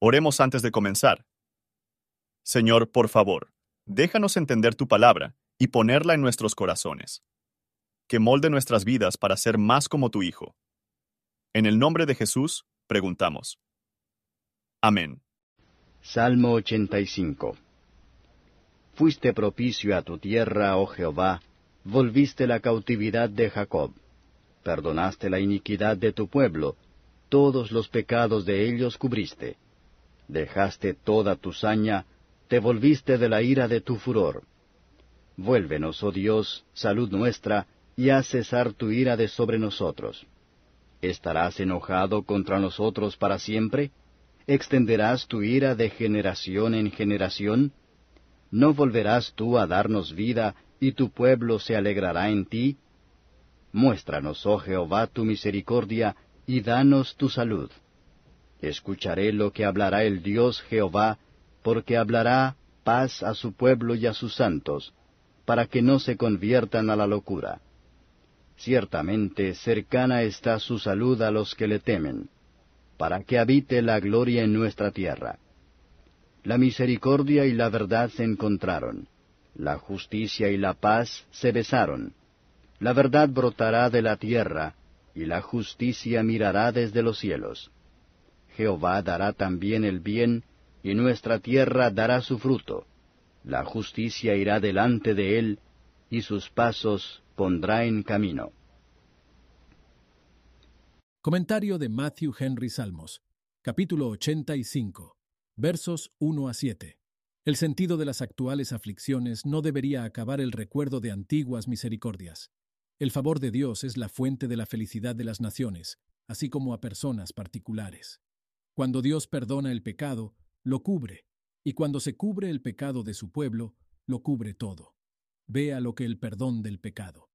Oremos antes de comenzar. Señor, por favor, déjanos entender tu palabra y ponerla en nuestros corazones. Que molde nuestras vidas para ser más como tu Hijo. En el nombre de Jesús, preguntamos. Amén. Salmo 85 Fuiste propicio a tu tierra, oh Jehová, volviste la cautividad de Jacob. Perdonaste la iniquidad de tu pueblo, todos los pecados de ellos cubriste. Dejaste toda tu saña, te volviste de la ira de tu furor. Vuélvenos, oh Dios, salud nuestra, y haz cesar tu ira de sobre nosotros. ¿Estarás enojado contra nosotros para siempre? ¿Extenderás tu ira de generación en generación? ¿No volverás tú a darnos vida, y tu pueblo se alegrará en ti? Muéstranos, oh Jehová, tu misericordia, y danos tu salud. Escucharé lo que hablará el Dios Jehová, porque hablará paz a su pueblo y a sus santos, para que no se conviertan a la locura. Ciertamente cercana está su salud a los que le temen, para que habite la gloria en nuestra tierra. La misericordia y la verdad se encontraron, la justicia y la paz se besaron. La verdad brotará de la tierra, y la justicia mirará desde los cielos. Jehová dará también el bien, y nuestra tierra dará su fruto. La justicia irá delante de él, y sus pasos pondrá en camino. Comentario de Matthew Henry Salmos, capítulo 85, versos 1 a 7. El sentido de las actuales aflicciones no debería acabar el recuerdo de antiguas misericordias. El favor de Dios es la fuente de la felicidad de las naciones, así como a personas particulares. Cuando Dios perdona el pecado, lo cubre, y cuando se cubre el pecado de su pueblo, lo cubre todo. Vea lo que el perdón del pecado.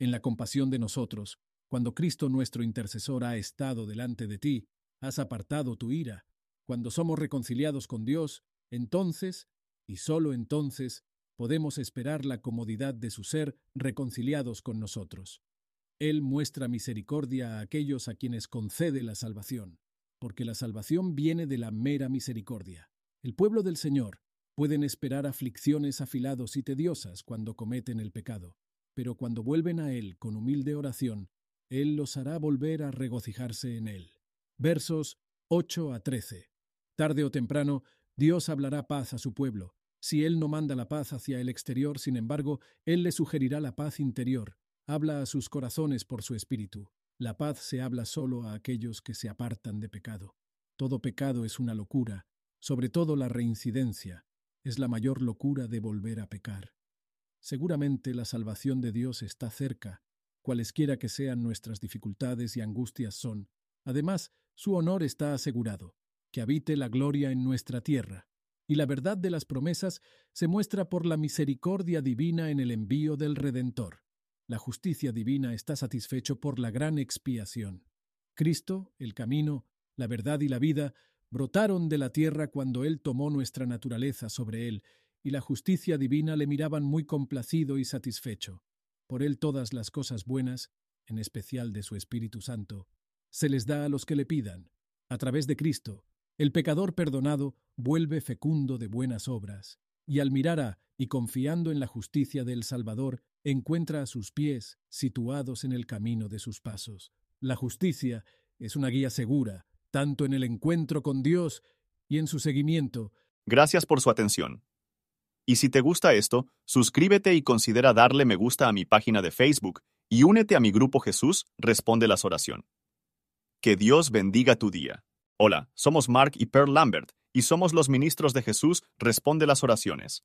En la compasión de nosotros, cuando Cristo nuestro intercesor ha estado delante de ti, has apartado tu ira. Cuando somos reconciliados con Dios, entonces, y sólo entonces, podemos esperar la comodidad de su ser reconciliados con nosotros. Él muestra misericordia a aquellos a quienes concede la salvación porque la salvación viene de la mera misericordia. El pueblo del Señor pueden esperar aflicciones afilados y tediosas cuando cometen el pecado, pero cuando vuelven a Él con humilde oración, Él los hará volver a regocijarse en Él. Versos 8 a 13. Tarde o temprano, Dios hablará paz a su pueblo. Si Él no manda la paz hacia el exterior, sin embargo, Él le sugerirá la paz interior. Habla a sus corazones por su espíritu. La paz se habla solo a aquellos que se apartan de pecado. Todo pecado es una locura, sobre todo la reincidencia, es la mayor locura de volver a pecar. Seguramente la salvación de Dios está cerca, cualesquiera que sean nuestras dificultades y angustias son. Además, su honor está asegurado, que habite la gloria en nuestra tierra, y la verdad de las promesas se muestra por la misericordia divina en el envío del Redentor. La justicia divina está satisfecho por la gran expiación. Cristo, el camino, la verdad y la vida brotaron de la tierra cuando Él tomó nuestra naturaleza sobre Él, y la justicia divina le miraban muy complacido y satisfecho. Por Él todas las cosas buenas, en especial de su Espíritu Santo, se les da a los que le pidan. A través de Cristo, el pecador perdonado vuelve fecundo de buenas obras, y al mirar a y confiando en la justicia del Salvador, encuentra a sus pies situados en el camino de sus pasos. La justicia es una guía segura, tanto en el encuentro con Dios y en su seguimiento. Gracias por su atención. Y si te gusta esto, suscríbete y considera darle me gusta a mi página de Facebook y únete a mi grupo Jesús Responde las Oración. Que Dios bendiga tu día. Hola, somos Mark y Pearl Lambert y somos los ministros de Jesús Responde las Oraciones.